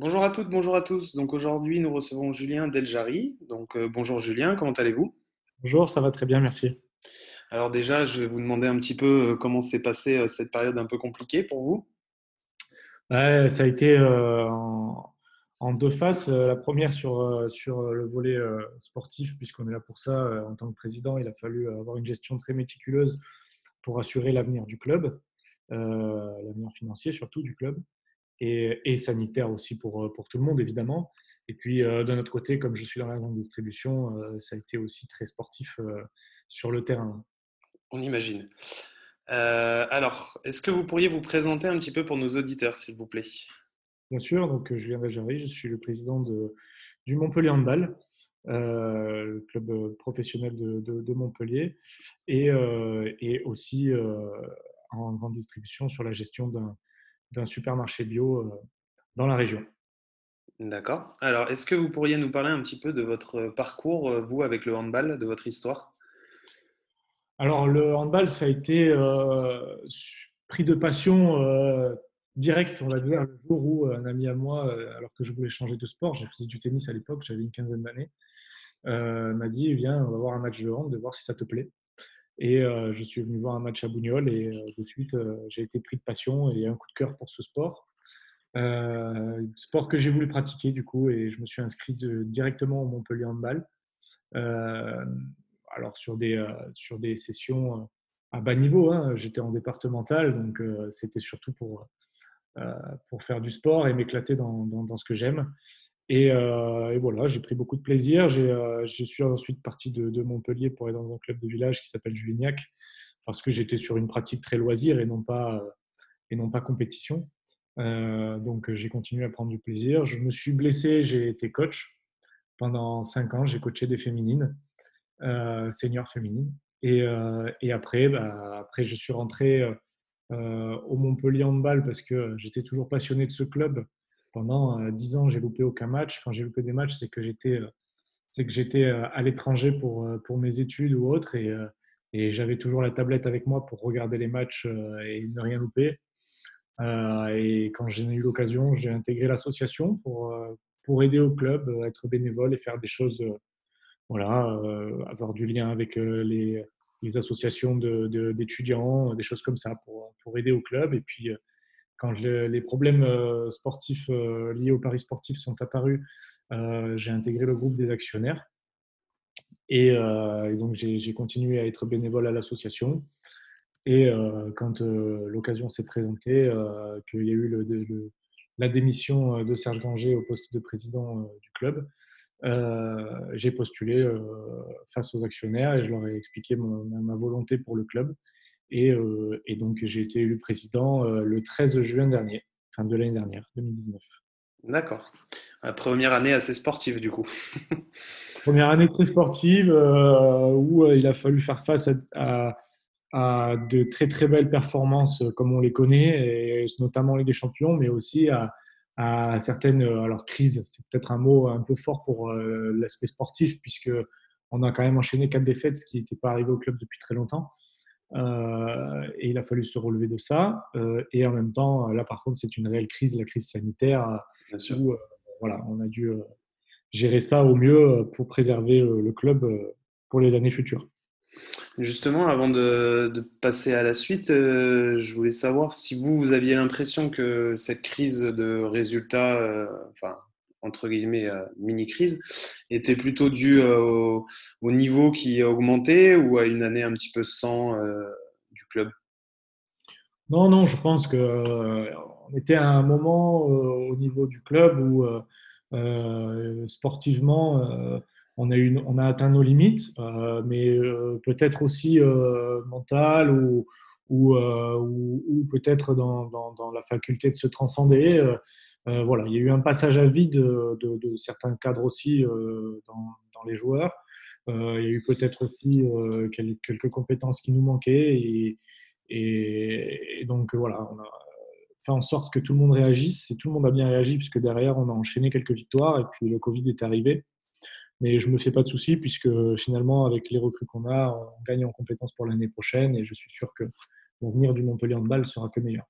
Bonjour à toutes, bonjour à tous. Donc aujourd'hui, nous recevons Julien Deljari. Donc euh, bonjour Julien, comment allez-vous? Bonjour, ça va très bien, merci. Alors déjà, je vais vous demander un petit peu euh, comment s'est passée euh, cette période un peu compliquée pour vous? ça a été en, deux phases. La première sur, sur le volet sportif, puisqu'on est là pour ça. En tant que président, il a fallu avoir une gestion très méticuleuse pour assurer l'avenir du club, l'avenir financier surtout du club et, sanitaire aussi pour, euh, pour tout le monde, évidemment. Et puis, euh, d'un autre côté, comme je suis dans la grande distribution, euh, ça a été aussi très sportif sur le terrain. On imagine. alors, est-ce que vous pourriez vous présenter un petit peu pour nos auditeurs, s'il vous plaît? Bien sûr, donc Julien Valjarry, je suis le président de, du Montpellier Handball, le club professionnel de, de, Montpellier, et, et aussi en grande distribution sur la gestion d'un d'un supermarché bio euh, dans la région. D'accord. Alors, est-ce que vous pourriez nous parler un petit peu de votre parcours, euh, vous, avec le handball, de votre histoire? Alors, le handball, ça a été euh, pris de passion euh, directe, on va dire, le jour où un ami à moi, alors que je voulais changer de sport, je faisais du tennis à l'époque, j'avais une quinzaine d'années, m'a dit Viens, on va voir un match de hand, de voir si ça te plaît. Et euh, je suis venu voir un match à Bougnol et euh, de suite, euh, j'ai été pris de passion et un coup de cœur pour ce sport. sport que j'ai voulu pratiquer du coup et je me suis inscrit directement au Montpellier Handball. alors sur des, sur des sessions à bas niveau, hein. j'étais en départemental, donc c'était surtout pour, pour faire du sport et m'éclater dans, dans, ce que j'aime. Euh, et, voilà, j'ai pris beaucoup de plaisir. Euh, je suis ensuite parti de, Montpellier pour aller dans un club de village qui s'appelle Julignac, parce que j'étais sur une pratique très loisir et non pas, et non pas compétition. Euh, donc j'ai continué à prendre du plaisir. Je me suis blessé, j'ai été coach pendant cinq ans. J'ai coaché des féminines, euh, seniors féminines. Et, et après, bah, après, je suis rentré au Montpellier Handball parce que j'étais toujours passionné de ce club pendant euh, dix ans, j'ai loupé aucun match. Quand j'ai loupé des matchs, c'est que j'étais euh, c'est que j'étais euh, à l'étranger pour, pour mes études ou autre et, et j'avais toujours la tablette avec moi pour regarder les matchs et ne rien louper. et quand j'ai eu l'occasion, j'ai intégré l'association pour, pour aider au club, être bénévole et faire des choses, voilà, avoir du lien avec les, les associations d'étudiants, de, des choses comme ça pour, pour aider au club. Et puis, quand les problèmes euh, sportifs euh, liés au paris sportif sont apparus, euh, j'ai intégré le groupe des actionnaires. Et, donc, j'ai continué à être bénévole à l'association. Et quand l'occasion s'est présentée, qu'il y a eu la démission de Serge Granger au poste de président du club, j'ai postulé face aux actionnaires et je leur ai expliqué ma volonté pour le club. Euh, et, donc, j'ai été élu président euh, le 13 juin dernier, fin de l'année dernière, 2019. D'accord. Première année assez sportive, du coup. Première année très sportive euh, où il a fallu faire face à, de très très belles performances comme on les connaît, et notamment les des Champions, mais aussi à, à certaines alors crises. C'est peut-être un mot un peu fort pour l'aspect sportif puisque on a quand même enchaîné quatre défaites, ce qui n'était pas arrivé au club depuis très longtemps. Euh, et il a fallu se relever de ça. Euh, et en même temps, là par contre, c'est une réelle crise, la crise sanitaire, où euh, voilà, on a dû gérer ça au mieux pour préserver le club pour les années futures. Justement, avant de, de passer à la suite, je voulais savoir si vous, vous aviez l'impression que cette crise de résultats, enfin, entre guillemets, euh, mini-crise, était plutôt due euh, au, niveau qui a augmenté ou à une année un petit peu sans euh, du club? Non, non, je pense qu'on était à un moment au niveau du club où sportivement, on a, une, on a atteint nos limites, mais peut-être aussi mental ou, ou, ou, peut-être dans, dans, la faculté de se transcender. Voilà, il y a eu un passage à vide de, certains cadres aussi dans, les joueurs. il y a eu peut-être aussi quelques compétences qui nous manquaient. Et, et, donc voilà, on a fait en sorte que tout le monde réagisse. Et tout le monde a bien réagi, puisque derrière, on a enchaîné quelques victoires. Et puis le Covid est arrivé. Mais je ne me fais pas de soucis, puisque finalement, avec les recrues qu'on a, on gagne en compétences pour l'année prochaine. Et je suis sûr que l'avenir du Montpellier Handball sera que meilleur.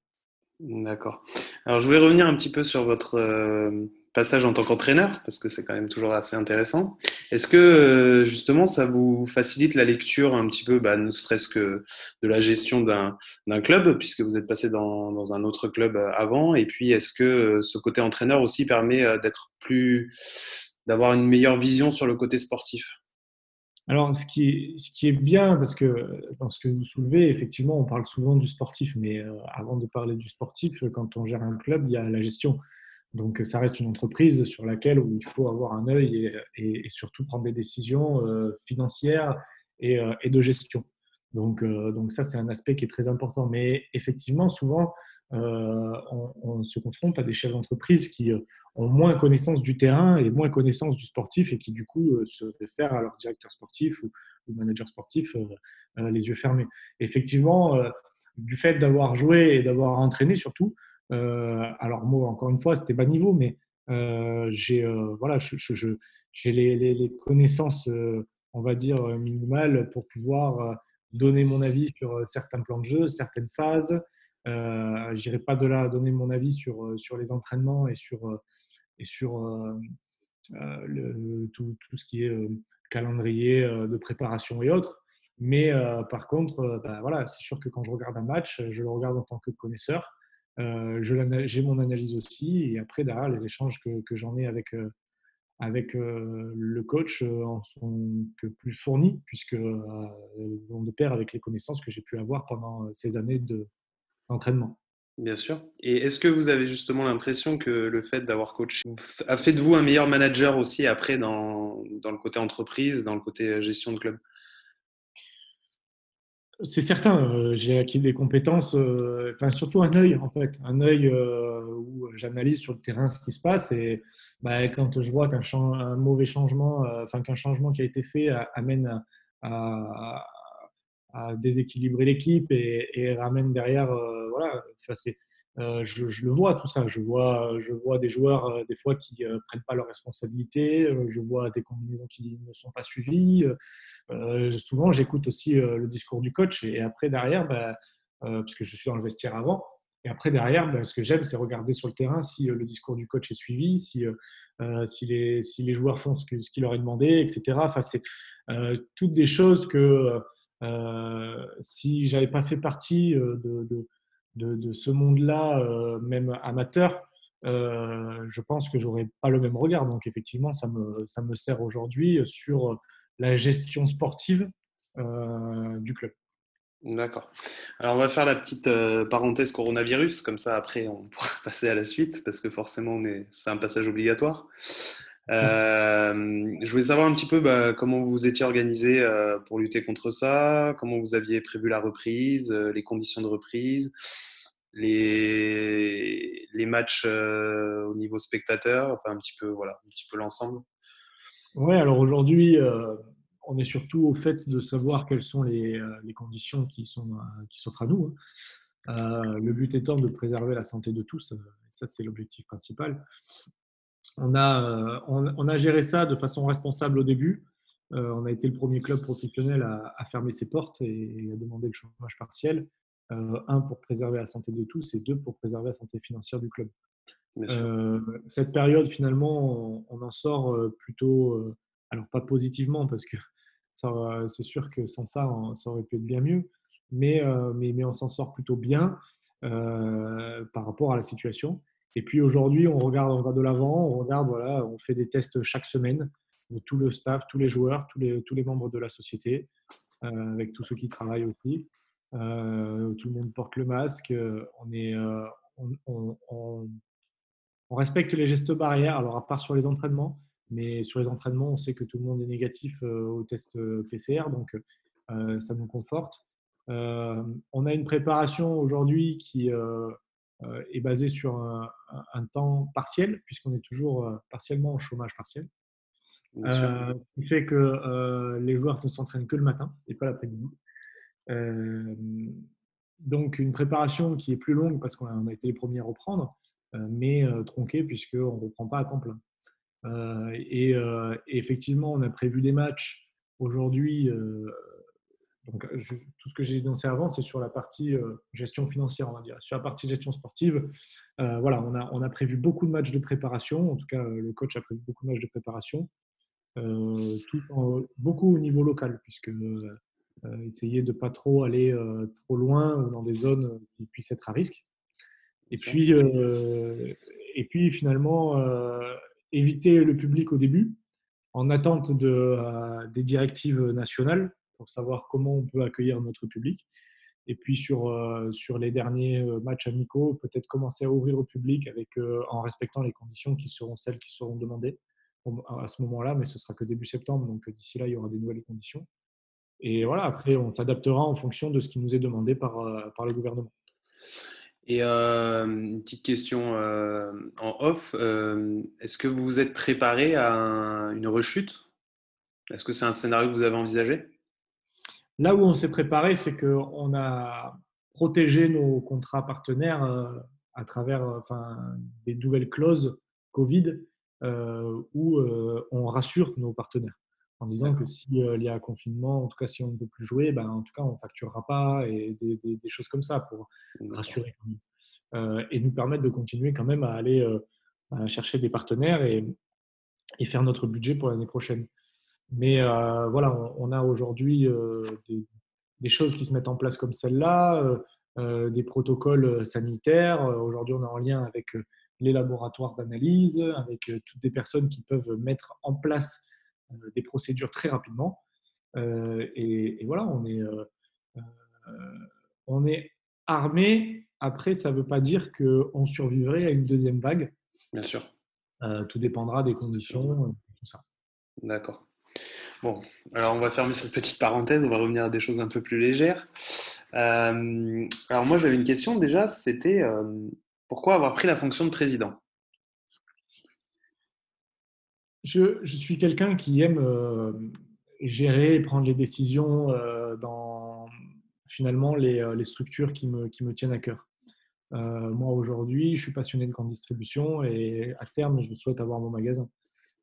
D'accord. Alors, je voulais revenir un petit peu sur votre euh, passage en tant qu'entraîneur, parce que c'est quand même toujours assez intéressant. Est-ce que, euh, justement, ça vous facilite la lecture un petit peu, bah, ne serait-ce que de la gestion d'un club, puisque vous êtes passé dans, dans, un autre club euh, avant? Et puis, est-ce que ce côté entraîneur aussi permet d'être plus. d'avoir une meilleure vision sur le côté sportif? Alors, ce qui, est, bien, parce que dans ce que vous soulevez, effectivement, on parle souvent du sportif, mais euh, avant de parler du sportif, quand on gère un club, il y a la gestion. Donc, ça reste une entreprise sur laquelle il faut avoir un œil et, surtout prendre des décisions euh, financières et, euh, et, de gestion. Donc, donc ça, c'est un aspect qui est très important. Mais effectivement, souvent, euh, on, se confronte à des chefs d'entreprise qui euh, ont moins connaissance du terrain et moins connaissance du sportif et qui du coup euh, se réfèrent à leur directeur sportif ou, manager sportif les yeux fermés. Effectivement, du fait d'avoir joué et d'avoir entraîné surtout, alors moi encore une fois c'était bas niveau, mais j'ai voilà, j'ai les, les, connaissances on va dire minimales pour pouvoir donner mon avis sur certains plans de jeu, certaines phases. Euh, je n'irai pas de là à donner mon avis sur, euh, sur les entraînements et sur, euh, et sur le, tout, tout, ce qui est calendrier de préparation et autres. Mais par contre, bah, voilà, c'est sûr que quand je regarde un match, je le regarde en tant que connaisseur. j'ai mon analyse aussi. Et après, derrière, les échanges que, que j'en ai avec, avec le coach en sont que plus fournis, puisque vont de pair avec les connaissances que j'ai pu avoir pendant ces années de, d'entraînement. Bien sûr. Et est-ce que vous avez justement l'impression que le fait d'avoir coaché a fait de vous un meilleur manager aussi après dans, dans le côté entreprise, dans le côté euh, gestion de club? C'est certain, euh, j'ai acquis des compétences, euh, enfin surtout un œil en fait, un œil où j'analyse sur le terrain ce qui se passe et bah, quand je vois qu'un un mauvais changement, enfin qu'un changement qui a été fait amène à, à déséquilibrer l'équipe et, ramène derrière. Euh, voilà, enfin, euh, je, le vois tout ça. Je vois, je vois des joueurs euh, des fois qui ne prennent pas leurs responsabilités. je vois des combinaisons qui ne sont pas suivies. souvent, j'écoute aussi le discours du coach et, après derrière, bah, puisque je suis dans le vestiaire avant. Et après derrière, bah, ce que j'aime, c'est regarder sur le terrain si le discours du coach est suivi, si, si, les, si les joueurs font ce, que, qu'il leur est demandé, etc. Enfin, c'est toutes des choses que si j'avais pas fait partie euh, de, ce monde-là, euh, même amateur, je pense que j'aurais pas le même regard. Donc effectivement, ça me, ça me sert aujourd'hui sur la gestion sportive du club. D'accord. Alors on va faire la petite parenthèse coronavirus, comme ça après on pourra passer à la suite, parce que forcément c'est un passage obligatoire. Euh, je voulais savoir un petit peu bah, comment vous étiez organisé euh, pour lutter contre ça, comment vous aviez prévu la reprise, euh, les conditions de reprise, les, matchs au niveau spectateur, enfin un petit peu voilà, un petit peu l'ensemble. Ouais, alors aujourd'hui, on est surtout au fait de savoir quelles sont les, les conditions qui sont qui s'offrent à nous. Hein. le but étant de préserver la santé de tous, ça c'est l'objectif principal on a, euh, on, a géré ça de façon responsable au début. Euh, on a été le premier club professionnel à, fermer ses portes et, à demander le chômage partiel. Euh, un, pour préserver la santé de tous et deux, pour préserver la santé financière du club. cette période, finalement, on, en sort plutôt, alors pas positivement, parce que c'est sûr que sans ça, ça aurait pu être bien mieux, mais, mais, mais on s'en sort plutôt bien par rapport à la situation. Et puis aujourd'hui, on regarde, va de l'avant, on regarde, voilà, on fait des tests chaque semaine de tout le staff, tous les joueurs, tous les, membres de la société, euh, avec tous ceux qui travaillent aussi. Euh, tout le monde porte le masque. On, est, euh, on, on, respecte les gestes barrières, alors à part sur les entraînements, mais sur les entraînements, on sait que tout le monde est négatif au test PCR, donc ça nous conforte. on a une préparation aujourd'hui qui est basé sur un, temps partiel, puisqu'on est toujours partiellement au chômage partiel. ce qui fait que les joueurs ne s'entraînent que le matin et pas l'après-midi. donc une préparation qui est plus longue parce qu'on a, été les premiers à reprendre, mais tronquée puisqu'on ne reprend pas à temps plein. Et, et, effectivement, on a prévu des matchs aujourd'hui donc, euh, tout ce que j'ai énoncé avant, c'est sur la partie euh, gestion financière, on va dire. Sur la partie gestion sportive, euh, voilà, on a, on a prévu beaucoup de matchs de préparation. En tout cas, le coach a prévu beaucoup de matchs de préparation, tout beaucoup au niveau local, puisque essayer de pas trop aller trop loin ou dans des zones qui puissent être à risque. Et puis, et puis finalement, éviter le public au début, en attente de, des directives nationales pour savoir comment on peut accueillir notre public. Et puis sur, euh, sur les derniers euh, matchs amicaux, peut-être commencer à ouvrir au public avec, euh, en respectant les conditions qui seront celles qui seront demandées à ce moment-là, mais ce sera que début septembre, donc d'ici là, il y aura des nouvelles conditions. Et voilà, après, on s'adaptera en fonction de ce qui nous est demandé par, par le gouvernement. Et une petite question en off, est-ce que vous vous êtes préparé à une rechute? Est-ce que c'est un scénario que vous avez envisagé? Là où on s'est préparé, c'est qu'on a protégé nos contrats partenaires euh, à travers euh, enfin, des nouvelles clauses Covid euh, où on rassure nos partenaires en disant que s'il y a un confinement, en tout cas si on ne peut plus jouer, ben, en tout cas on ne facturera pas et des, choses comme ça pour rassurer et nous permettre de continuer quand même à aller chercher des partenaires et, et faire notre budget pour l'année prochaine. Mais euh, voilà, on, a aujourd'hui euh, des, choses qui se mettent en place comme celle-là, euh, des protocoles sanitaires. Aujourd'hui, on est en lien avec les laboratoires d'analyse, avec toutes des personnes qui peuvent mettre en place des procédures très rapidement. Et, voilà, on est, on est armé. Après, ça ne veut pas dire qu'on survivrait à une deuxième vague. Bien sûr. tout dépendra des conditions, tout ça. D'accord. Bon, alors on va fermer cette petite parenthèse, on va revenir à des choses un peu plus légères. Euh, alors moi j'avais une question déjà, c'était euh, pourquoi avoir pris la fonction de président? Je, suis quelqu'un qui aime euh, gérer et prendre les décisions dans finalement les, structures qui me, qui me, tiennent à cœur. moi aujourd'hui je suis passionné de grande distribution et à terme je souhaite avoir mon magasin.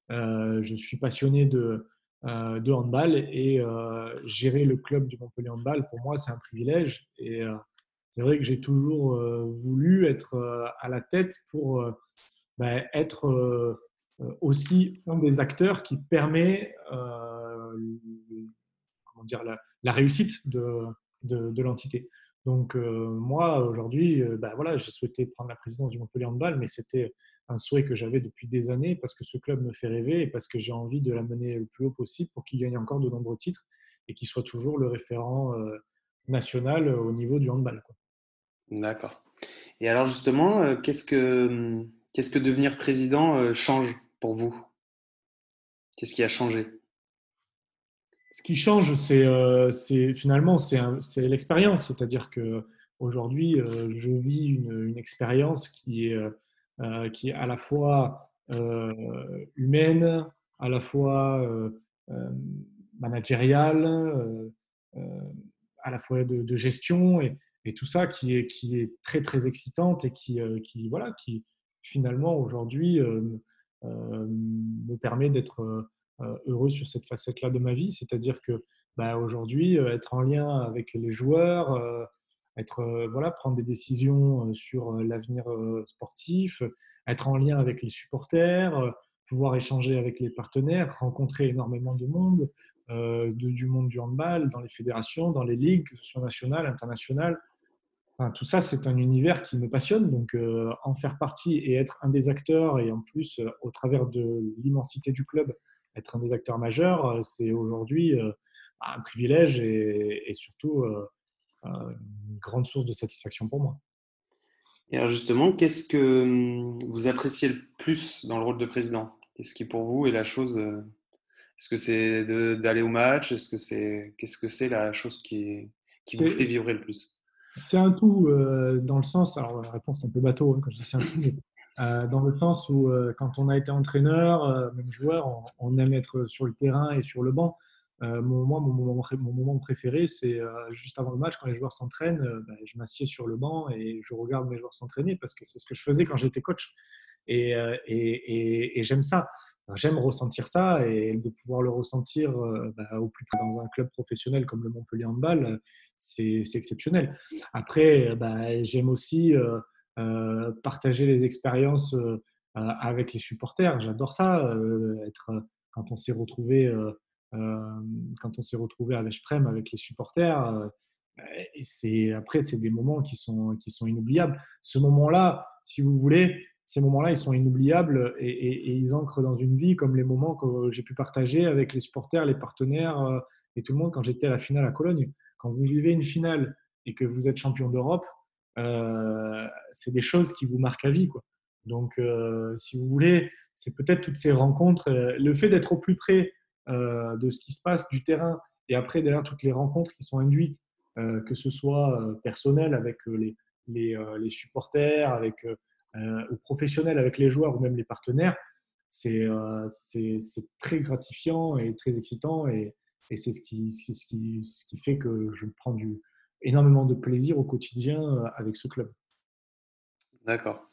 je suis passionné de, de handball et euh, gérer le club du Montpellier Handball, pour moi, c'est un privilège. Et euh, c'est vrai que j'ai toujours voulu être à la tête pour ben, être aussi un des acteurs qui permet comment dire, la, réussite de, de, l'entité. Donc moi, aujourd'hui, ben, voilà, j'ai souhaité prendre la présidence du Montpellier Handball, mais c'était un souhait que j'avais depuis des années parce que ce club me fait rêver et parce que j'ai envie de l'amener le plus haut possible pour qu'il gagne encore de nombreux titres et qu'il soit toujours le référent euh, national au niveau du handball. D'accord. Et alors justement, euh, qu'est-ce que, qu'est-ce que devenir président euh, change pour vous? Qu'est-ce qui a changé? Ce qui change, c'est, c'est finalement c'est, l'expérience. C'est-à-dire que aujourd'hui, je vis une, expérience qui est euh, qui est à la fois euh, humaine, à la fois euh, managériale, à la fois de, gestion et, tout ça qui est, très très excitante et qui voilà, qui finalement aujourd'hui me permet d'être heureux sur cette facette-là de ma vie. C'est-à-dire que bah, aujourd'hui, être en lien avec les joueurs, être, euh, voilà, prendre des décisions euh, sur euh, l'avenir sportif, être en lien avec les supporters, pouvoir échanger avec les partenaires, rencontrer énormément de monde, du monde du handball, dans les fédérations, dans les ligues, que ce soit nationales, internationales. Enfin, tout ça, c'est un univers qui me passionne. Donc, en faire partie et être un des acteurs, et en plus, au travers de l'immensité du club, être un des acteurs majeurs, c'est aujourd'hui un privilège et, et surtout une grande source de satisfaction pour moi. Et alors justement, qu'est-ce que hum, vous appréciez le plus dans le rôle de président? Qu'est-ce qui pour vous est la chose euh, Est-ce que c'est d'aller au match? Est-ce que c'est qu'est-ce que c'est la chose qui, qui vous fait vivre le plus? C'est un tout dans le sens, alors la réponse est un peu bateau hein, quand je dis c'est un tout, mais dans le sens où quand on a été entraîneur, même joueur, on, aime être sur le terrain et sur le banc. Euh, mon, moment préféré, c'est euh, juste avant le match, quand les joueurs s'entraînent, euh, ben, je m'assieds sur le banc et je regarde mes joueurs s'entraîner parce que c'est ce que je faisais quand j'étais coach. Et, j'aime ça. J'aime ressentir ça et de pouvoir le ressentir ben, au plus près dans un club professionnel comme le Montpellier Handball, c'est exceptionnel. Après, ben, j'aime aussi partager les expériences avec les supporters. J'adore ça, être, quand on s'est retrouvé euh, quand on s'est retrouvé à l'Eshprem avec les supporters. Euh, et c'est, après, c'est des moments qui sont, qui sont inoubliables. Ce moment-là, si vous voulez, ces moments-là, ils sont inoubliables et, ils ancrent dans une vie comme les moments que j'ai pu partager avec les supporters, les partenaires euh, et tout le monde quand j'étais à la finale à Cologne. Quand vous vivez une finale et que vous êtes champion d'Europe, c'est des choses qui vous marquent à vie. Quoi. Donc, si vous voulez, c'est peut-être toutes ces rencontres, le fait d'être au plus près euh, de ce qui se passe du terrain et après derrière toutes les rencontres qui sont induites, euh, que ce soit euh, personnel avec les, les, supporters, avec, ou professionnel avec les joueurs ou même les partenaires, c'est très gratifiant et très excitant et, et c'est ce ce, ce qui fait que je prends du, énormément de plaisir au quotidien avec ce club. D'accord.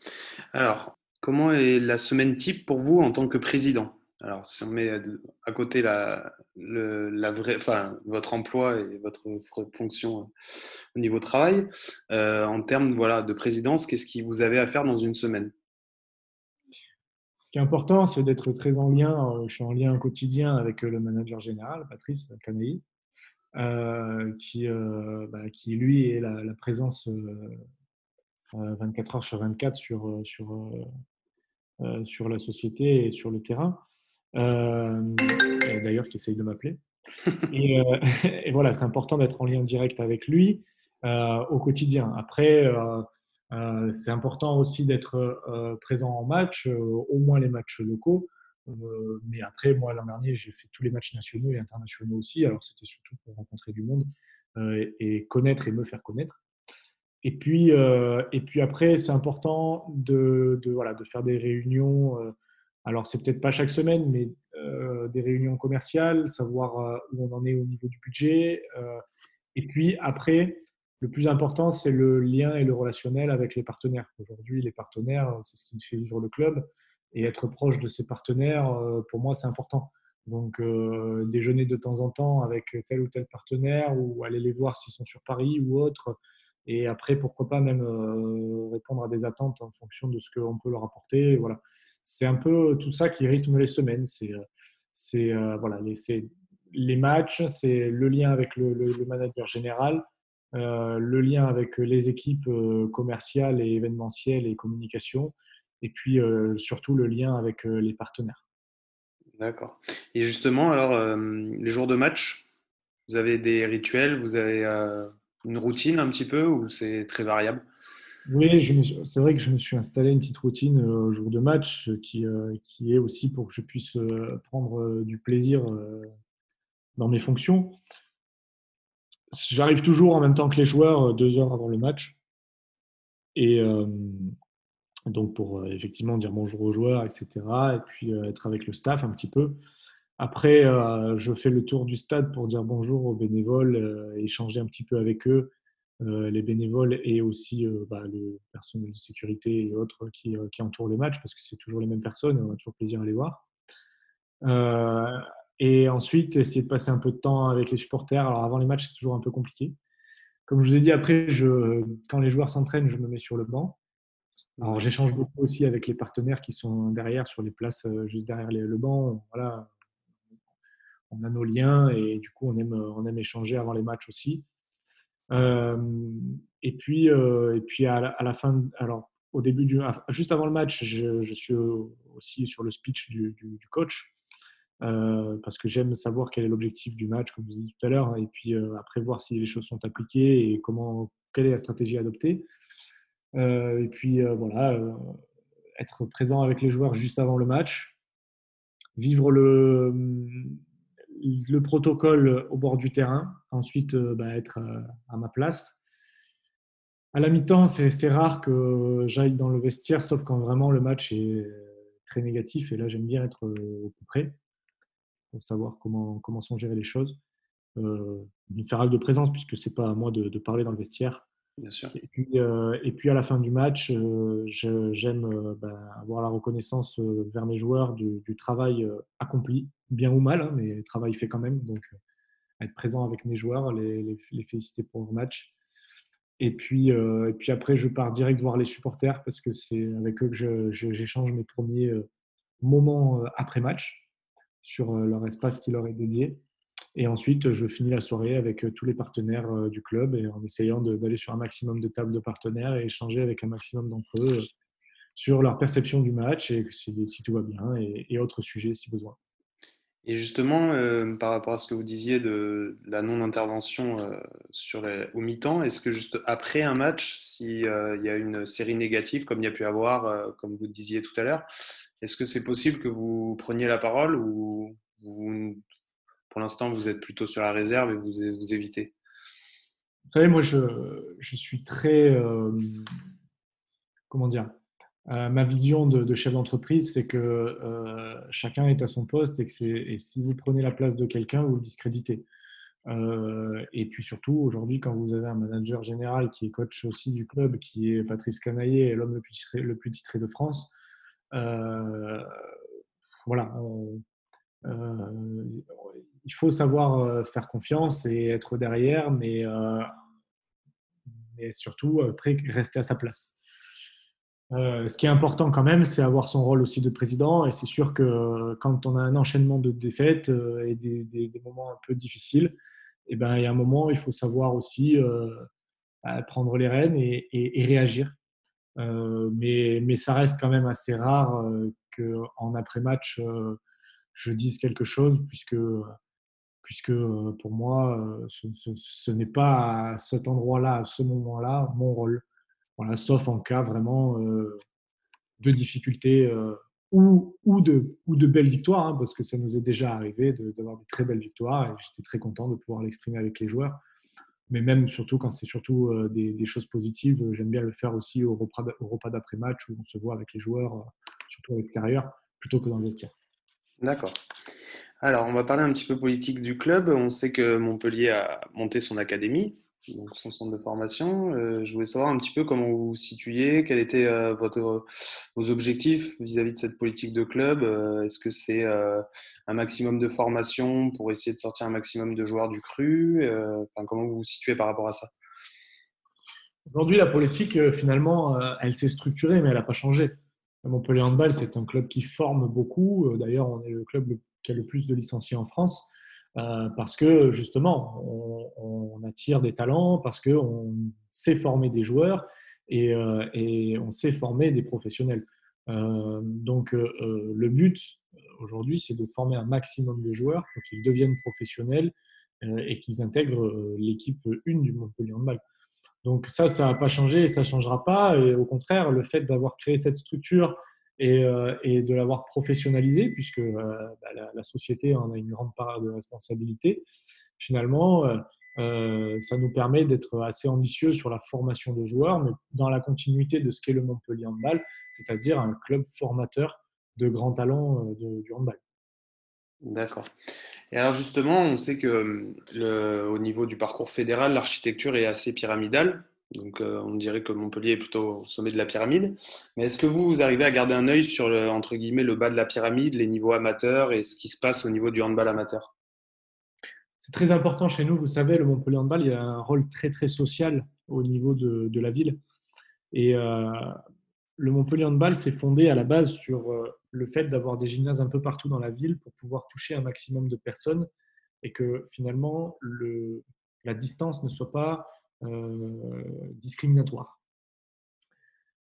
Alors, comment est la semaine type pour vous en tant que président? Alors, si on met à côté la, la vraie, enfin, votre emploi et votre fonction euh, au niveau travail, euh, en termes voilà, de présidence, qu'est-ce que vous avez à faire dans une semaine? Ce qui est important, c'est d'être très en lien. Euh, je suis en lien quotidien avec le manager général, Patrice Canaï, qui, bah, qui, lui, est la, présence 24 heures sur 24 sur, sur, sur la société et sur le terrain. Euh, d'ailleurs qui essaye de m'appeler. Euh, et, voilà, c'est important d'être en lien direct avec lui euh, au quotidien. Après, c'est important aussi d'être présent en match, au moins les matchs locaux. Mais après, moi, l'an dernier, j'ai fait tous les matchs nationaux et internationaux aussi. Alors, c'était surtout pour rencontrer du monde et, connaître et me faire connaître. Et puis, et puis après, c'est important de, voilà, de faire des réunions alors, c'est peut-être pas chaque semaine, mais des réunions commerciales, savoir où on en est au niveau du budget. Et puis après, le plus important, c'est le lien et le relationnel avec les partenaires. Aujourd'hui, les partenaires, c'est ce qui fait vivre le club. Et être proche de ces partenaires, pour moi, c'est important. Donc, déjeuner de temps en temps avec tel ou tel partenaire ou aller les voir s'ils sont sur Paris ou autre. Et après, pourquoi pas même répondre à des attentes en fonction de ce qu'on peut leur apporter. Voilà c'est un peu tout ça qui rythme les semaines. C'est, euh, euh, voilà, les, les matchs, c'est le lien avec le, manager général, euh, le lien avec les équipes commerciales et événementielles et communication, et puis surtout le lien avec les partenaires. D'accord. Et justement, alors, les jours de match, vous avez des rituels, vous avez une routine un petit peu ou c'est très variable? Oui, c'est vrai que je me suis installé une petite routine au jour de match qui, qui est aussi pour que je puisse prendre du plaisir dans mes fonctions. J'arrive toujours en même temps que les joueurs deux heures avant le match. Et donc pour effectivement dire bonjour aux joueurs, etc. Et puis être avec le staff un petit peu. Après, je fais le tour du stade pour dire bonjour aux bénévoles, échanger un petit peu avec eux euh, les bénévoles et aussi euh, bah, le personnel de sécurité et autres qui, euh, entourent les matchs, parce que c'est toujours les mêmes personnes et on a toujours plaisir à les voir. et ensuite, essayer de passer un peu de temps avec les supporters. Alors avant les matchs, c'est toujours un peu compliqué. Comme je vous ai dit, après, quand les joueurs s'entraînent, je me mets sur le banc. Alors j'échange beaucoup aussi avec les partenaires qui sont derrière, sur les places juste derrière le banc. Voilà, on a nos liens et du coup on aime, on aime échanger avant les matchs aussi. Euh, et puis, euh, et puis à la, fin, alors au début du, juste avant le match, je, suis aussi sur le speech du, coach. Euh, parce que j'aime savoir quel est l'objectif du match, comme vous avez dit tout à l'heure, et puis après voir si les choses sont appliquées et comment, quelle est la stratégie adoptée. Et puis voilà, être présent avec les joueurs juste avant le match, vivre le, le protocole au bord du terrain, ensuite euh, bah, être euh, à ma place. À la mi-temps, c'est rare que j'aille dans le vestiaire, sauf quand vraiment le match est très négatif. Et là, j'aime bien être au plus près pour savoir comment, comment sont gérées les choses. Euh, une faire de présence, puisque c'est pas à moi de, parler dans le vestiaire. Et puis, euh, et puis à la fin du match, euh, j'aime euh, ben, avoir la reconnaissance vers mes joueurs du, travail accompli, bien ou mal, hein, mais travail fait quand même. Donc, être présent avec mes joueurs, les, les, féliciter pour leur match. Et puis, et puis après, je pars direct voir les supporters parce que c'est avec eux que j'échange mes premiers moments après match sur leur espace qui leur est dédié. Et ensuite, je finis la soirée avec tous les partenaires du club et en essayant d'aller sur un maximum de tables de partenaires et échanger avec un maximum d'entre eux sur leur perception du match et si, tout va bien et, autres sujets si besoin. Et justement, par rapport à ce que vous disiez de, la non-intervention au mi-temps, est-ce que juste après un match, s'il y a une série négative, comme il y a pu avoir, comme vous disiez tout à l'heure, est-ce que c'est possible que vous preniez la parole ou vous pour l'instant, vous êtes plutôt sur la réserve et vous, vous évitez Vous savez, moi, je, je suis très. Euh, comment dire euh, Ma vision de, chef d'entreprise, c'est que euh, chacun est à son poste et que et si vous prenez la place de quelqu'un, vous le discréditez. et puis surtout, aujourd'hui, quand vous avez un manager général qui est coach aussi du club, qui est Patrice Canaillé, l'homme le plus, titré, le plus titré de France, voilà, il faut savoir euh, faire confiance et être derrière, mais, euh, mais surtout après rester à sa place. Euh, ce qui est important quand même, c'est avoir son rôle aussi de président. Et c'est sûr que quand on a un enchaînement de défaites et des, moments un peu difficiles, et eh ben, il y a un moment, il faut savoir aussi bah, prendre les rênes et, et, réagir. mais, mais, ça reste quand même assez rare qu'en après-match, je dise quelque chose, puisque puisque euh, pour moi, euh, ce, n'est pas à cet endroit-là, à ce moment-là, mon rôle. Voilà, sauf en cas vraiment euh, de ou, de, ou de belles victoires, hein, parce que ça nous est déjà arrivé d'avoir de, très belles victoires et j'étais très content de pouvoir l'exprimer avec les joueurs. Mais même surtout quand c'est surtout des, choses positives, j'aime bien le faire aussi au repas, au repas d'après-match où on se voit avec les joueurs, surtout à l'extérieur, plutôt que dans le vestiaire. D'accord. Alors, on va parler un petit peu politique du club. On sait que Montpellier a monté son académie, son centre de formation. Euh, je voulais savoir un petit peu comment vous vous situiez, quels étaient euh, votre, vos objectifs vis-à-vis de cette politique de club. Euh, est-ce que c'est un maximum de formation pour essayer de sortir un maximum de joueurs du cru? Comment vous vous situez par rapport à ça? Aujourd'hui, la politique, finalement, elle s'est structurée, mais elle n'a pas changé. Montpellier Handball, c'est un club qui forme beaucoup. D'ailleurs, on est le club le qui a le plus de licenciés en France, euh, parce que justement, on, attire des talents, parce qu'on sait former des joueurs et, euh, et, on sait former des professionnels. Euh, donc le but aujourd'hui, c'est de former un maximum de joueurs pour qu'ils deviennent professionnels et qu'ils intègrent l'équipe 1 du Montpellier Handball. Donc ça, ça n'a pas changé et ça ne changera pas. Et au contraire, le fait d'avoir créé cette structure euh, et, de l'avoir professionnalisé, puisque euh, bah, la, société en a une grande part de responsabilité, finalement, euh, ça nous permet d'être assez ambitieux sur la formation de joueurs, mais dans la continuité de ce qu'est le Montpellier Handball, c'est-à-dire un club formateur de grands talents du handball. D'accord. Et alors justement, on sait que au niveau du parcours fédéral, l'architecture est assez pyramidale. Donc, euh, on dirait que Montpellier est plutôt au sommet de la pyramide. Mais est-ce que vous, vous arrivez à garder un œil sur, le, entre guillemets, le bas de la pyramide, les niveaux amateurs et ce qui se passe au niveau du handball amateur? C'est très important chez nous. Vous savez, le Montpellier Handball, il y a un rôle très, très social au niveau de, la ville. Et euh, le Montpellier Handball s'est fondé à la base sur euh, le fait d'avoir des gymnases un peu partout dans la ville pour pouvoir toucher un maximum de personnes et que finalement, le, la distance ne soit pas discriminatoire.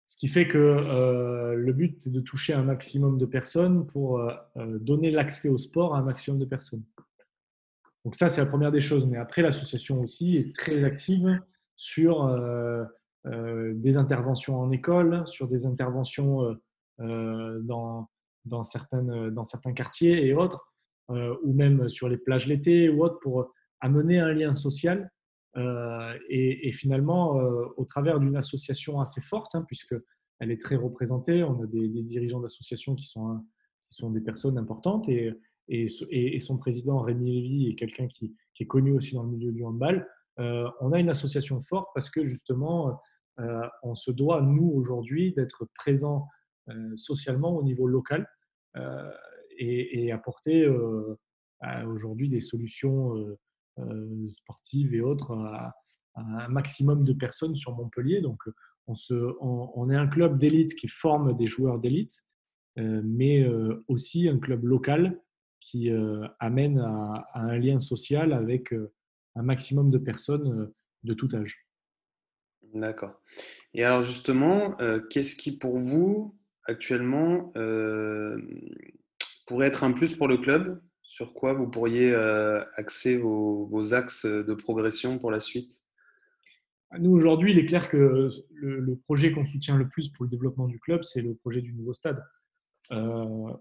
Ce qui fait que euh, le but est de toucher un maximum de personnes pour euh, donner l'accès au sport à un maximum de personnes. Donc ça, c'est la première des choses. Mais après, l'association aussi est très active sur des interventions en école, sur des interventions dans, dans certains quartiers et autres, ou même sur les plages l'été ou autres, pour amener un lien social et, finalement, au travers d'une association assez forte, hein, puisqu'elle est très représentée, on a des, dirigeants d'associations qui sont, qui sont des personnes importantes et, et, son président Rémi Lévy est quelqu'un qui, est connu aussi dans le milieu du handball. on a une association forte parce que justement, on se doit, nous, aujourd'hui, d'être présents socialement au niveau local et, apporter aujourd'hui des solutions sportives et autres à, un maximum de personnes sur Montpellier. Donc, on, se, on, est un club d'élite qui forme des joueurs d'élite, mais aussi un club local qui amène à, un lien social avec un maximum de personnes de tout âge. D'accord. Et alors justement, qu'est-ce qui pour vous actuellement pourrait être un plus pour le club? Sur quoi vous pourriez axer vos, axes de progression pour la suite? Nous, aujourd'hui, il est clair que le, projet qu'on soutient le plus pour le développement du club, c'est le projet du nouveau stade. on,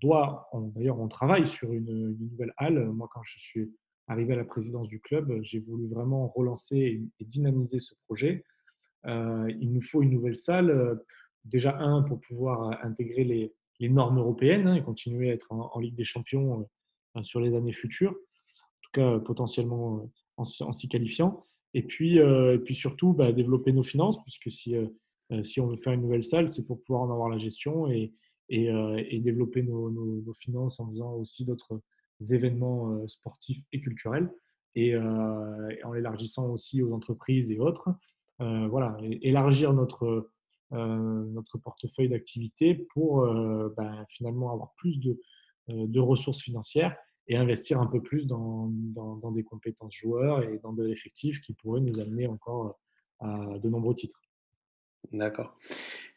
doit, d'ailleurs, on travaille sur une, nouvelle halle. Moi, quand je suis arrivé à la présidence du club, j'ai voulu vraiment relancer et, dynamiser ce projet. il nous faut une nouvelle salle déjà un pour pouvoir euh, intégrer les, normes européennes hein, et continuer à être en, Ligue des Champions euh, sur les années futures, en tout cas potentiellement euh, en, s'y qualifiant. Et puis, et puis surtout, bah, développer nos finances, puisque si, si on veut faire une nouvelle salle, c'est pour pouvoir en avoir la gestion et, et, développer nos, nos, finances en faisant aussi d'autres événements sportifs et culturels et, en élargissant aussi aux entreprises et autres. voilà, élargir notre, euh, notre portefeuille d'activités pour euh, ben, finalement avoir plus de, euh, de, ressources financières et investir un peu plus dans, des compétences joueurs et dans de l'effectif qui pourrait nous amener encore à de nombreux titres. D'accord.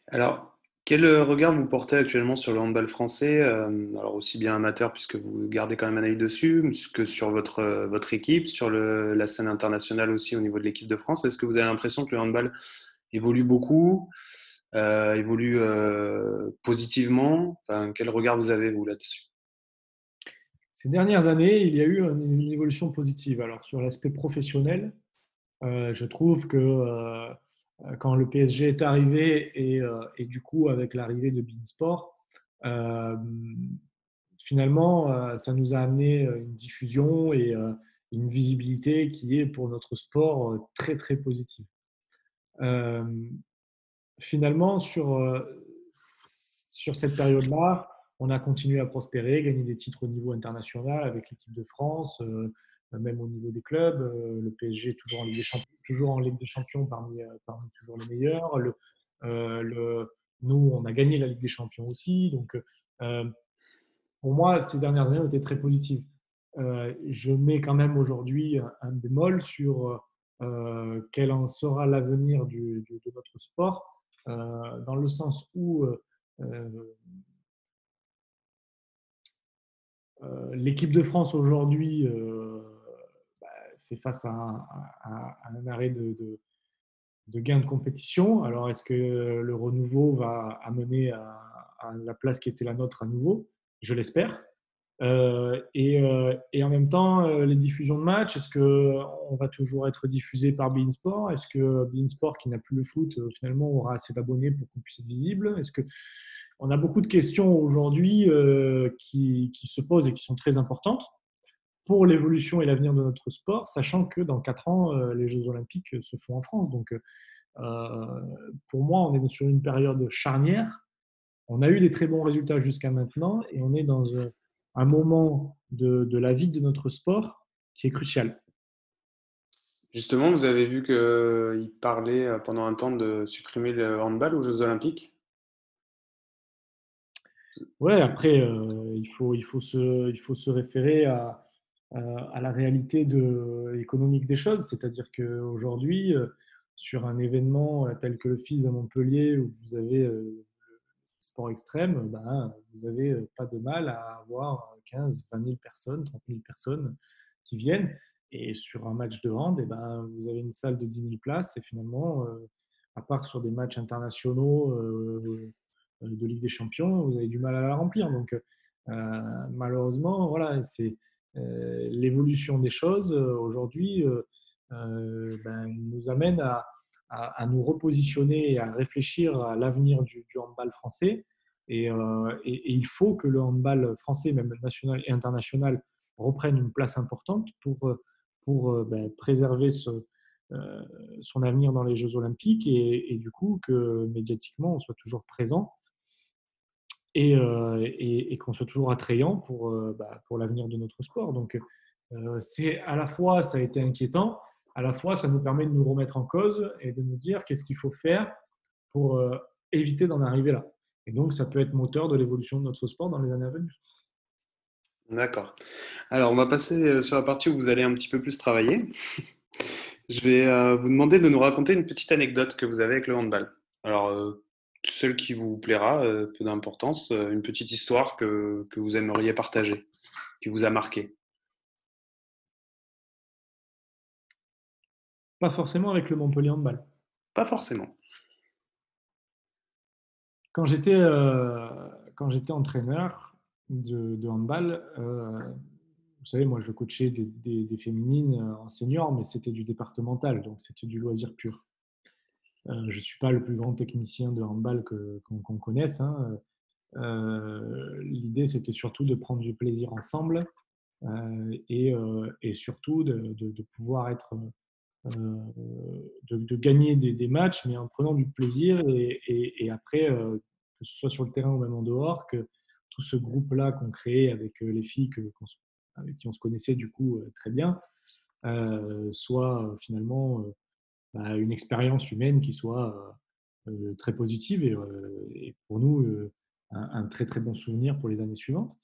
Alors, quel regard vous portez actuellement sur le handball français Alors aussi bien amateur, puisque vous gardez quand même un œil dessus, que sur votre, équipe, sur la scène internationale aussi au niveau de l'équipe de France? Est-ce que vous avez l'impression que le handball évolue beaucoup euh, évolue euh, positivement. Quel regard vous avez, vous, là-dessus? Ces dernières années, il y a eu une, évolution positive. Alors, sur l'aspect professionnel, euh, je trouve que quand le PSG est arrivé et, et du coup, avec l'arrivée de Beansport, finalement, ça nous a amené une diffusion et une visibilité qui est pour notre sport très, très positive finalement, sur, sur cette période-là, on a continué à prospérer, gagner des titres au niveau international avec l'équipe de France, même au niveau des clubs. Le PSG toujours en Ligue des Champions, toujours en Ligue des Champions parmi, parmi toujours les meilleurs. Le, le, nous, on a gagné la Ligue des Champions aussi. Donc, pour moi, ces dernières années ont été très positives. je mets quand même aujourd'hui un bémol sur quel en sera l'avenir de notre sport euh, dans le sens où euh, euh, l'équipe de France aujourd'hui bah, fait face à un, arrêt de, de, gain de compétition. Alors, est-ce que le renouveau va amener à, la place qui était la nôtre à nouveau? Je l'espère. Euh, et, euh, et, en même temps, euh, les diffusions de matchs, est-ce qu'on va toujours être diffusé par Beansport Est-ce que Beansport, qui n'a plus le foot, finalement aura assez d'abonnés pour qu'on puisse être visible? Est-ce que on a beaucoup de questions aujourd'hui qui, se posent et qui sont très importantes pour l'évolution et l'avenir de notre sport, sachant que dans quatre ans, les Jeux Olympiques se font en France. Donc, pour moi, on est sur une période charnière. On a eu des très bons résultats jusqu'à maintenant et on est dans un moment de, la vie de notre sport qui est crucial. Justement, vous avez vu qu'il parlait euh, pendant un temps de supprimer le handball aux Jeux Olympiques? Oui, après, euh, il, faut, il, faut se, il faut se référer à, à la réalité de, économique des choses. C'est-à-dire qu'aujourd'hui, euh, sur un événement tel que le FIS à Montpellier, où vous avez sport extrême, ben, vous n'avez euh, pas de mal à avoir 15, 20 000 personnes, 30 000 personnes qui viennent. Et sur un match de hand, eh ben, vous avez une salle de 10 000 places et finalement, euh, à part sur des matchs internationaux euh, de Ligue des Champions, vous avez du mal à la remplir. Donc, malheureusement, voilà, c'est l'évolution des choses. Aujourd'hui, ben, nous amène à, à, nous repositionner et à réfléchir à l'avenir du, handball français. Et, et, il faut que le handball français, même national et international, reprenne une place importante pour, pour ben, préserver ce, son avenir dans les Jeux olympiques et, du coup que médiatiquement on soit toujours présent euh, et, qu'on soit toujours attrayant pour, euh, bah, pour l'avenir de notre sport. Donc, euh, c'est à la fois, ça a été inquiétant, à la fois, ça nous permet de nous remettre en cause et de nous dire qu'est-ce qu'il faut faire pour éviter d'en arriver là. Et donc, ça peut être moteur de l'évolution de notre sport dans les années à venir. D'accord. Alors, on va passer sur la partie où vous allez un petit peu plus travailler. Je vais vous demander de nous raconter une petite anecdote que vous avez avec le handball. Alors, celle qui vous plaira, euh, peu d'importance, euh, une petite histoire que, que, vous aimeriez partager, qui vous a marqué Pas forcément avec le Montpellier Handball. Pas forcément. Quand j'étais euh, quand j'étais entraîneur de, de handball, vous savez, moi je coachais des, des, des féminines en senior, mais c'était du départemental, donc c'était du loisir pur. Euh, je ne suis pas le plus grand technicien de handball qu'on connaisse. Hein. Euh, l'idée, c'était surtout de prendre du plaisir ensemble euh, et, et, surtout de, de, pouvoir être, de, de, gagner des, matchs, mais en prenant du plaisir et, après, que ce soit sur le terrain ou même en dehors, que tout ce groupe-là qu'on créait avec les filles avec qui on se connaissait du coup très bien, soit finalement bah, une expérience humaine qui soit euh, euh, très positive et, euh, pour nous un, très très bon souvenir pour les années suivantes.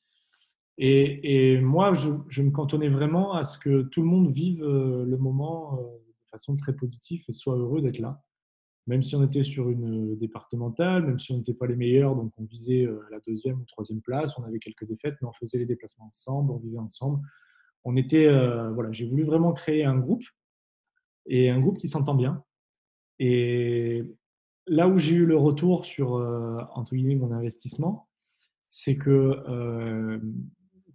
Et, moi, je, me cantonnais vraiment à ce que tout le monde vive le moment façon très positive et soit heureux d'être là. Même si on était sur une départementale, même si on n'était pas les meilleurs, donc on visait la deuxième ou troisième place, on avait quelques défaites, mais on faisait les déplacements ensemble, on vivait ensemble. On était, voilà, j'ai voulu vraiment créer un groupe et un groupe qui s'entend bien. Et là où j'ai eu le retour sur, euh, entre guillemets, mon investissement, c'est que euh,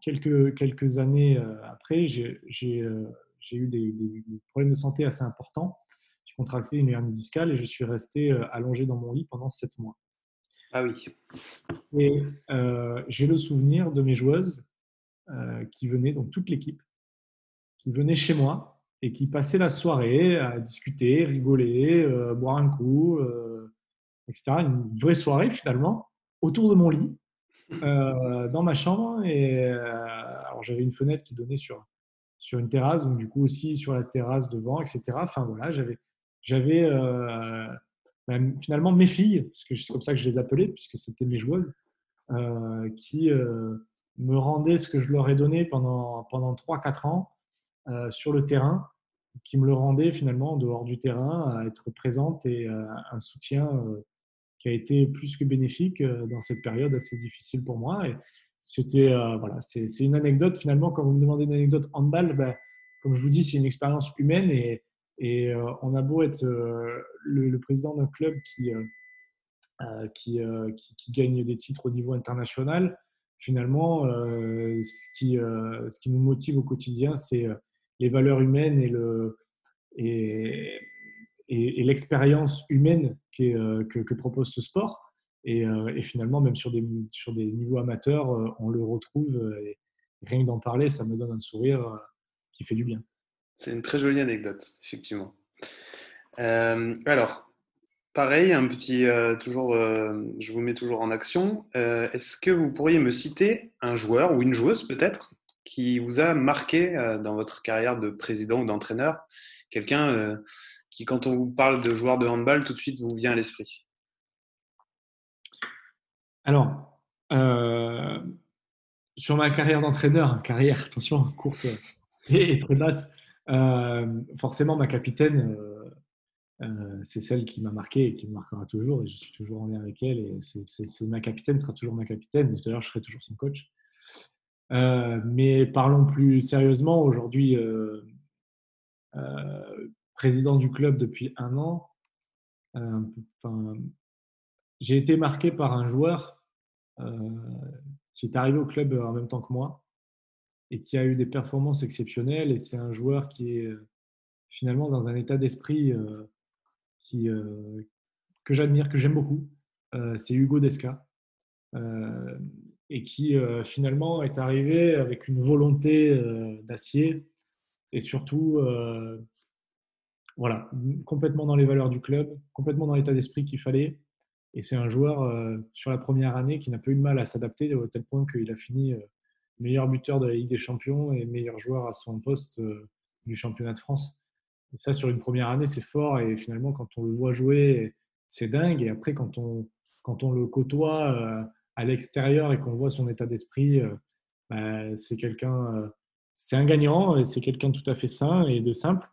quelques, quelques années euh, après, j'ai eu des, problèmes de santé assez importants. J'ai contracté une hernie discale et je suis resté allongé dans mon lit pendant sept mois. Ah oui. Et j'ai le souvenir de mes joueuses qui venaient, donc toute l'équipe, qui venaient chez moi et qui passait la soirée à discuter, rigoler, euh, boire un coup, euh, etc. Une vraie soirée finalement, autour de mon lit, euh, dans ma chambre. Et alors j'avais une fenêtre qui donnait sur, sur une terrasse, donc du coup aussi sur la terrasse devant, etc. Enfin voilà, j'avais, j'avais ben, finalement mes filles, parce que c'est comme ça que je les appelais, puisque c'était mes joueuses, qui me rendaient ce que je leur ai donné pendant, pendant 3-4 ans. sur le terrain qui me le rendait finalement en dehors du terrain, à être présente et euh, un soutien euh, qui a été plus que bénéfique euh, dans cette période assez difficile pour moi. C'était voilà, c'est une anecdote finalement. Quand vous me demandez une anecdote handball, ben, comme je vous dis, c'est une expérience humaine et, et on a beau être le, président d'un club qui, qui, qui, gagne des titres au niveau international, finalement, ce, qui, ce qui nous motive au quotidien, c'est les valeurs humaines et le et, et, l'expérience humaine euh, que, que, propose ce sport. Et, euh, et, finalement, même sur des, sur des niveaux amateurs, euh, on le retrouve. Et rien que d'en parler, ça me donne un sourire qui fait du bien. C'est une très jolie anecdote, effectivement. alors, pareil, un petit, toujours, je vous mets toujours en action. Est-ce que vous pourriez me citer un joueur ou une joueuse peut-être qui vous a marqué euh, dans votre carrière de président ou d'entraîneur? Quelqu'un euh, qui, quand on vous parle de joueur de handball, tout de suite vous vient à l'esprit? Alors, euh, sur ma carrière d'entraîneur, carrière, attention, courte et, très basse, forcément ma capitaine, c'est celle qui m'a marqué et qui me marquera toujours, et je suis toujours en lien avec elle, et c'est ma capitaine, sera toujours ma capitaine, tout à l'heure je serai toujours son coach. Euh, mais parlons plus sérieusement, aujourd'hui, euh, euh, président du club depuis un an, j'ai été marqué par un joueur qui est arrivé au club en même temps que moi et qui a eu des performances exceptionnelles. Et c'est un joueur qui est finalement dans un état d'esprit que j'admire, que j'aime beaucoup. c'est Hugo Desca. et qui finalement est arrivé avec une volonté d'acier et surtout voilà, complètement dans les valeurs du club, complètement dans l'état d'esprit qu'il fallait. Et c'est un joueur sur la première année qui n'a pas eu de mal à s'adapter au tel point qu'il a fini meilleur buteur de la Ligue des Champions et meilleur joueur à son poste du championnat de France. Et ça, sur une première année, c'est fort. Et finalement, quand on le voit jouer, c'est dingue. Et après, quand on, quand on le côtoie à l'extérieur et qu'on voit son état d'esprit, bah, c'est quelqu'un, c'est un gagnant, et c'est quelqu'un tout à fait sain et de simple,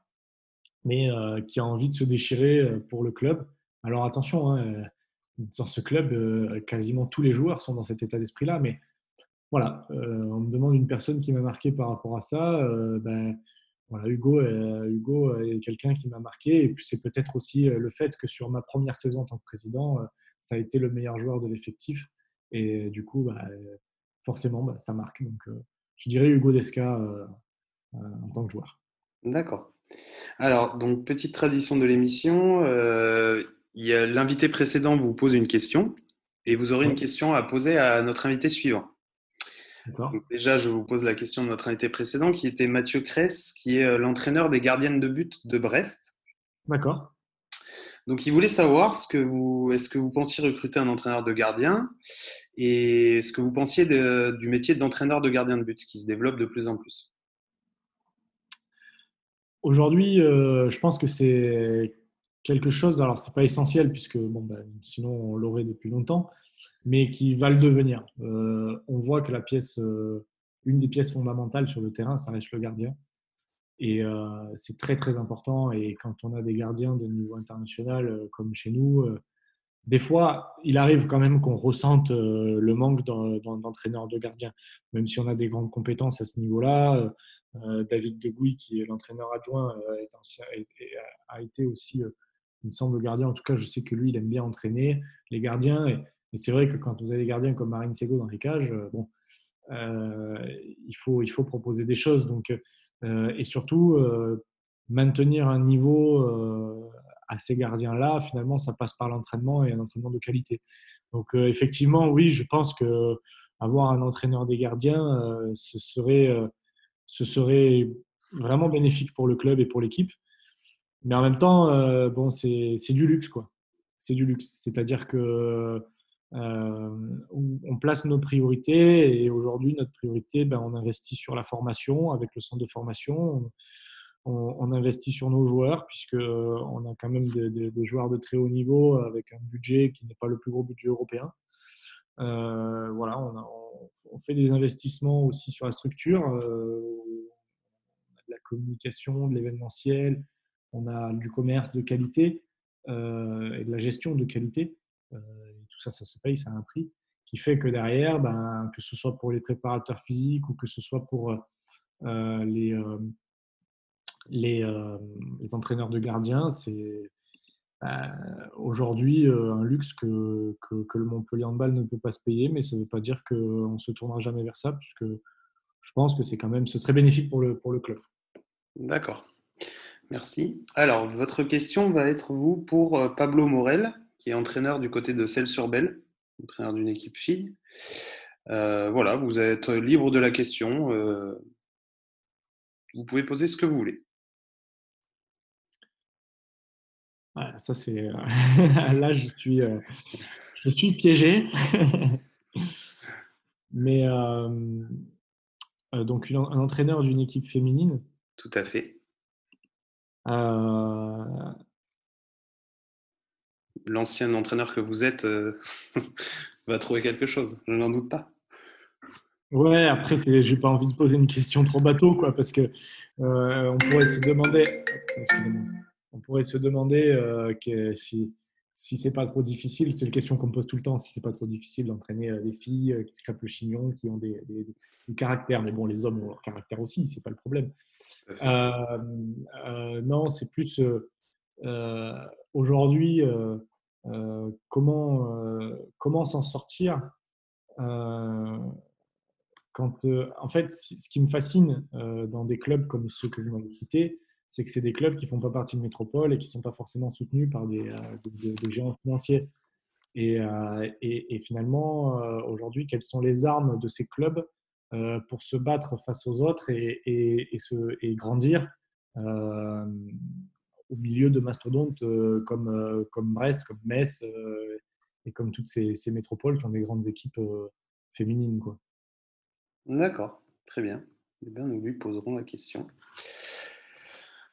mais qui a envie de se déchirer pour le club. Alors attention, hein, dans ce club, quasiment tous les joueurs sont dans cet état d'esprit-là, mais voilà, on me demande une personne qui m'a marqué par rapport à ça. ben, voilà, Hugo, Hugo est quelqu'un qui m'a marqué. Et puis c'est peut-être aussi le fait que sur ma première saison en tant que président, ça a été le meilleur joueur de l'effectif. Et du coup, bah, forcément, bah, ça marque. Donc je dirais Hugo Desca en tant que joueur. D'accord. Alors, donc, petite tradition de l'émission, l'invité précédent vous pose une question et vous aurez une question à poser à notre invité suivant déjà, je vous pose la question de notre invité précédent, qui était Mathieu Cress, qui est euh, l'entraîneur des gardiennes de but de Brest. D'accord. Donc, il voulait savoir ce que vous, est-ce que vous pensiez recruter un entraîneur de gardien et ce que vous pensiez du métier d'entraîneur de gardien de but qui se développe de plus en plus. Aujourd'hui, euh, je pense que c'est quelque chose. Alors, c'est pas essentiel puisque bon, ben, sinon on l'aurait depuis longtemps mais qui va le devenir. Euh, on voit que la pièce, euh, une des pièces fondamentales sur le terrain, ça reste le gardien. Et euh, c'est très très important. Et quand on a des gardiens de niveau international comme chez nous, des fois, il arrive quand même qu'on ressente le manque d'entraîneurs de gardiens, même si on a des grandes compétences à ce niveau-là. David Degouy, qui est l'entraîneur adjoint, a été aussi, il me semble, gardien. En tout cas, je sais que lui, il aime bien entraîner les gardiens. Et, et c'est vrai que quand vous avez des gardiens comme Marine Sego dans les cages, euh, bon, euh, il, faut, il faut proposer des choses. Donc, euh, et surtout, maintenir un niveau à ces gardiens-là, finalement, ça passe par l'entraînement et un entraînement de qualité. Donc, effectivement, oui, je pense que avoir un entraîneur des gardiens, ce, serait, ce serait vraiment bénéfique pour le club et pour l'équipe. Mais en même temps, bon, c'est du luxe, quoi. C'est du luxe. C'est-à-dire que euh, on place nos priorités et aujourd'hui, notre priorité, ben, on investit sur la formation avec le centre de formation. On, investit sur nos joueurs puisqu'on euh, a quand même des, joueurs de très haut niveau avec un budget qui n'est pas le plus gros budget européen. Euh, voilà, on, fait des investissements aussi sur la structure. a de la communication, de l'événementiel, on a du commerce de qualité et de la gestion de qualité tout ça, ça se paye, ça a un prix qui fait que derrière, ben, que ce soit pour les préparateurs physiques ou que ce soit pour euh, les, euh, euh, entraîneurs de gardiens, c'est aujourd'hui un luxe que, que, le Montpellier Handball ne peut pas se payer, mais ça ne veut pas dire qu'on ne se tournera jamais vers ça, puisque je pense que c'est quand même, ce serait bénéfique pour le, pour le club. D'accord. Merci. Alors, votre question va être, vous, pour Pablo Morel qui est entraîneur du côté de Celles-sur-Belle, entraîneur d'une équipe fille. Euh, voilà, vous êtes libre de la question. Euh, vous pouvez poser ce que vous voulez. ça c'est là je suis je suis piégé. Mais donc un entraîneur d'une équipe féminine? Tout à fait l'ancien entraîneur que vous êtes euh, va trouver quelque chose, je n'en doute pas. Ouais, après, j'ai pas envie de poser une question trop bateau, quoi, parce que euh, on pourrait se demander, on pourrait se demander euh, que si si c'est pas trop difficile, c'est une question qu'on me pose tout le temps, si c'est pas trop difficile d'entraîner des filles qui se crêpent le chignon, qui ont des, des, des, caractères, mais bon, les hommes ont leur caractère aussi, c'est pas le problème. non, c'est plus aujourd'hui euh, comment euh, comment s'en sortir euh, quand, en fait, ce qui me fascine dans des clubs comme ceux que vous m'avez cités, c'est que c'est des clubs qui font pas partie de métropole et qui sont pas forcément soutenus par des, géants financiers. Et, et finalement, aujourd'hui, quelles sont les armes de ces clubs pour se battre face aux autres et, grandir au milieu de mastodontes comme, Brest, comme Metz et comme toutes ces, métropoles qui ont des grandes équipes féminines. D'accord, très bien. Eh bien. Nous lui poserons la question.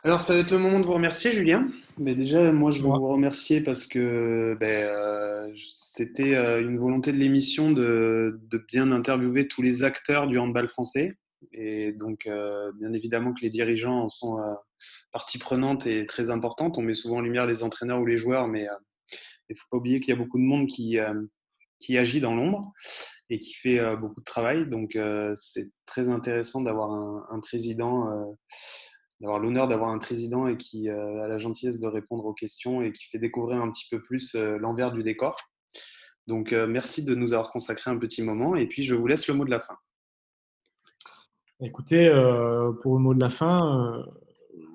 Alors, ça va être le moment de vous remercier, Julien. Mais déjà, moi, je veux vous remercier parce que ben, euh, c'était euh, une volonté de l'émission de, bien interviewer tous les acteurs du handball français. Et donc, euh, bien évidemment que les dirigeants en sont partie prenante et très importante. On met souvent en lumière les entraîneurs ou les joueurs, mais il ne faut pas oublier qu'il y a beaucoup de monde qui, qui agit dans l'ombre et qui fait beaucoup de travail. Donc, c'est très intéressant d'avoir un, un, président d'avoir l'honneur d'avoir un président et qui euh, a la gentillesse de répondre aux questions et qui fait découvrir un petit peu plus euh, l'envers du décor. Donc, euh, merci de nous avoir consacré un petit moment et puis je vous laisse le mot de la fin. Écoutez, pour le mot de la fin,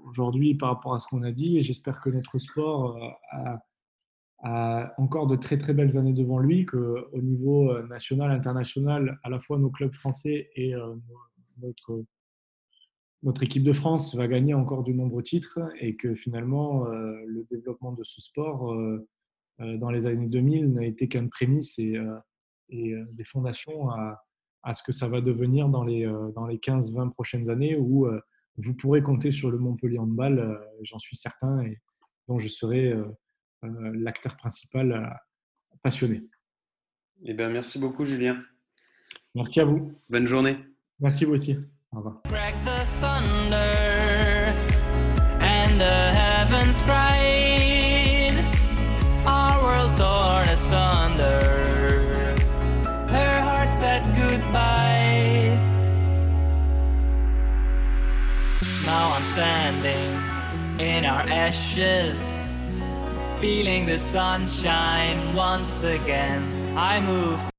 aujourd'hui, par rapport à ce qu'on a dit, j'espère que notre sport a, encore de très très belles années devant lui, qu'au niveau national, international, à la fois nos clubs français et notre notre équipe de France va gagner encore de nombreux titres et que finalement, euh, le développement de ce sport euh, euh, dans les années 2000 n'a été qu'une prémisse et, des fondations à, ce que ça va devenir dans les, dans les 15-20 prochaines années où vous pourrez compter sur le Montpellier Handball, j'en suis certain, et dont je serai l'acteur principal passionné. Eh bien, merci beaucoup, Julien. Merci à vous. Bonne journée. Merci vous aussi. Au revoir. Cried. Our world torn asunder. Her heart said goodbye. Now I'm standing in our ashes, feeling the sunshine once again. I moved